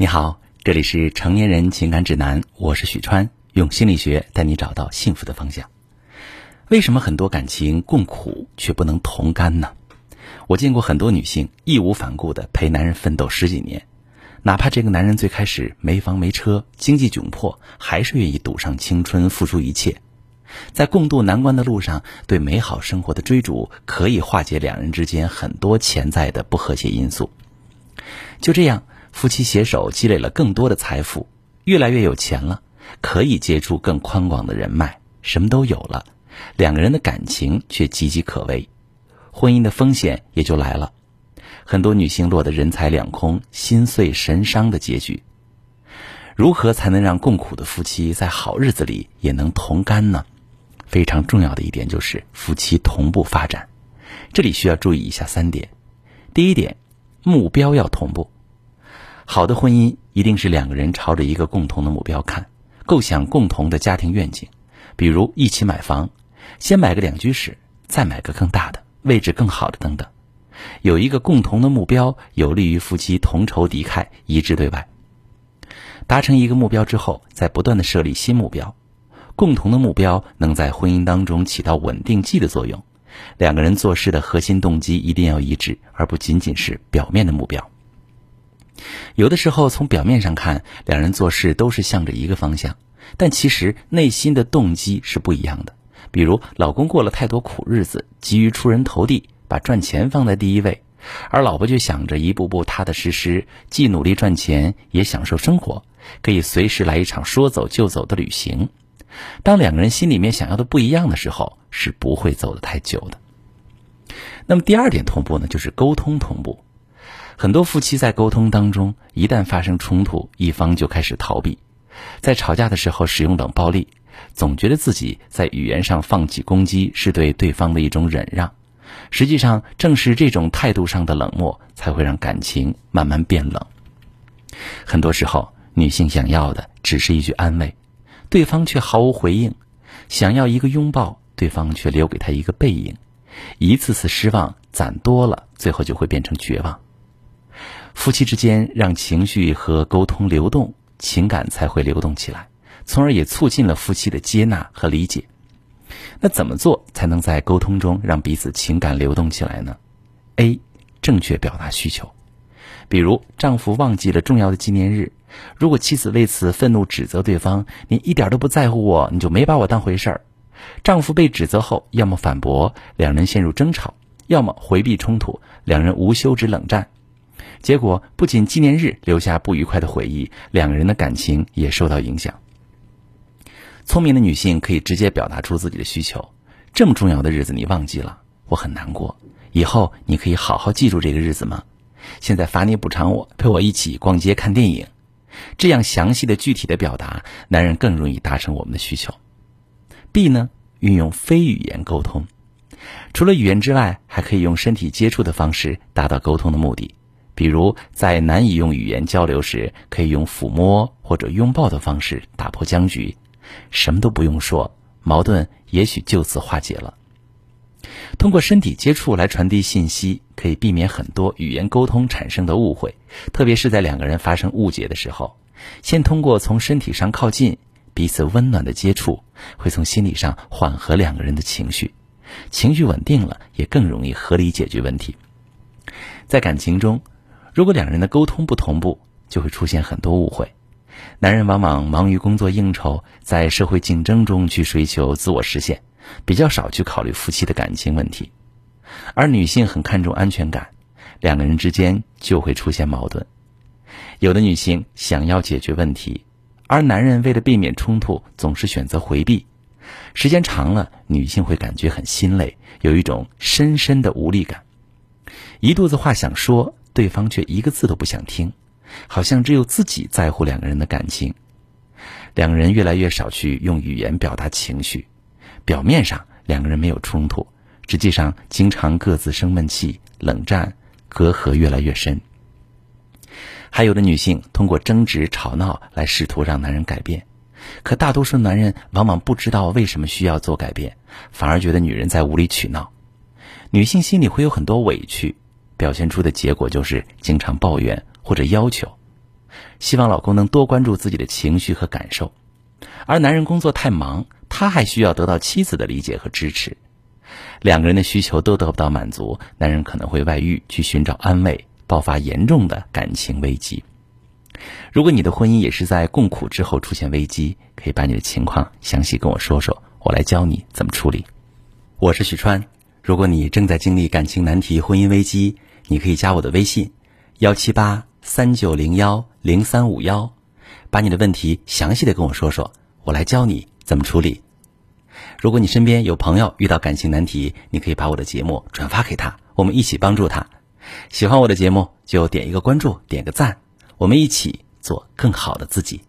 你好，这里是成年人情感指南，我是许川，用心理学带你找到幸福的方向。为什么很多感情共苦却不能同甘呢？我见过很多女性义无反顾的陪男人奋斗十几年，哪怕这个男人最开始没房没车，经济窘迫，还是愿意赌上青春，付出一切。在共度难关的路上，对美好生活的追逐可以化解两人之间很多潜在的不和谐因素。就这样。夫妻携手积累了更多的财富，越来越有钱了，可以接触更宽广的人脉，什么都有了，两个人的感情却岌岌可危，婚姻的风险也就来了。很多女性落得人财两空、心碎神伤的结局。如何才能让共苦的夫妻在好日子里也能同甘呢？非常重要的一点就是夫妻同步发展，这里需要注意以下三点：第一点，目标要同步。好的婚姻一定是两个人朝着一个共同的目标看，构想共同的家庭愿景，比如一起买房，先买个两居室，再买个更大的、位置更好的等等。有一个共同的目标，有利于夫妻同仇敌忾，一致对外。达成一个目标之后，再不断的设立新目标，共同的目标能在婚姻当中起到稳定剂的作用。两个人做事的核心动机一定要一致，而不仅仅是表面的目标。有的时候，从表面上看，两人做事都是向着一个方向，但其实内心的动机是不一样的。比如，老公过了太多苦日子，急于出人头地，把赚钱放在第一位，而老婆却想着一步步踏踏实实，既努力赚钱，也享受生活，可以随时来一场说走就走的旅行。当两个人心里面想要的不一样的时候，是不会走得太久的。那么，第二点同步呢，就是沟通同步。很多夫妻在沟通当中，一旦发生冲突，一方就开始逃避，在吵架的时候使用冷暴力，总觉得自己在语言上放弃攻击是对对方的一种忍让。实际上，正是这种态度上的冷漠，才会让感情慢慢变冷。很多时候，女性想要的只是一句安慰，对方却毫无回应；想要一个拥抱，对方却留给她一个背影。一次次失望攒多了，最后就会变成绝望。夫妻之间让情绪和沟通流动，情感才会流动起来，从而也促进了夫妻的接纳和理解。那怎么做才能在沟通中让彼此情感流动起来呢？A. 正确表达需求，比如丈夫忘记了重要的纪念日，如果妻子为此愤怒指责对方：“你一点都不在乎我，你就没把我当回事儿。”丈夫被指责后，要么反驳，两人陷入争吵；要么回避冲突，两人无休止冷战。结果不仅纪念日留下不愉快的回忆，两个人的感情也受到影响。聪明的女性可以直接表达出自己的需求：这么重要的日子你忘记了，我很难过。以后你可以好好记住这个日子吗？现在罚你补偿我，陪我一起逛街看电影。这样详细的具体的表达，男人更容易达成我们的需求。B 呢，运用非语言沟通，除了语言之外，还可以用身体接触的方式达到沟通的目的。比如，在难以用语言交流时，可以用抚摸或者拥抱的方式打破僵局，什么都不用说，矛盾也许就此化解了。通过身体接触来传递信息，可以避免很多语言沟通产生的误会，特别是在两个人发生误解的时候，先通过从身体上靠近，彼此温暖的接触，会从心理上缓和两个人的情绪，情绪稳定了，也更容易合理解决问题。在感情中。如果两人的沟通不同步，就会出现很多误会。男人往往忙于工作应酬，在社会竞争中去追求自我实现，比较少去考虑夫妻的感情问题。而女性很看重安全感，两个人之间就会出现矛盾。有的女性想要解决问题，而男人为了避免冲突，总是选择回避。时间长了，女性会感觉很心累，有一种深深的无力感，一肚子话想说。对方却一个字都不想听，好像只有自己在乎两个人的感情。两个人越来越少去用语言表达情绪，表面上两个人没有冲突，实际上经常各自生闷气、冷战，隔阂越来越深。还有的女性通过争执、吵闹来试图让男人改变，可大多数男人往往不知道为什么需要做改变，反而觉得女人在无理取闹。女性心里会有很多委屈。表现出的结果就是经常抱怨或者要求，希望老公能多关注自己的情绪和感受。而男人工作太忙，他还需要得到妻子的理解和支持。两个人的需求都得不到满足，男人可能会外遇去寻找安慰，爆发严重的感情危机。如果你的婚姻也是在共苦之后出现危机，可以把你的情况详细跟我说说，我来教你怎么处理。我是许川，如果你正在经历感情难题、婚姻危机，你可以加我的微信：幺七八三九零幺零三五幺，把你的问题详细的跟我说说，我来教你怎么处理。如果你身边有朋友遇到感情难题，你可以把我的节目转发给他，我们一起帮助他。喜欢我的节目就点一个关注，点个赞。我们一起做更好的自己。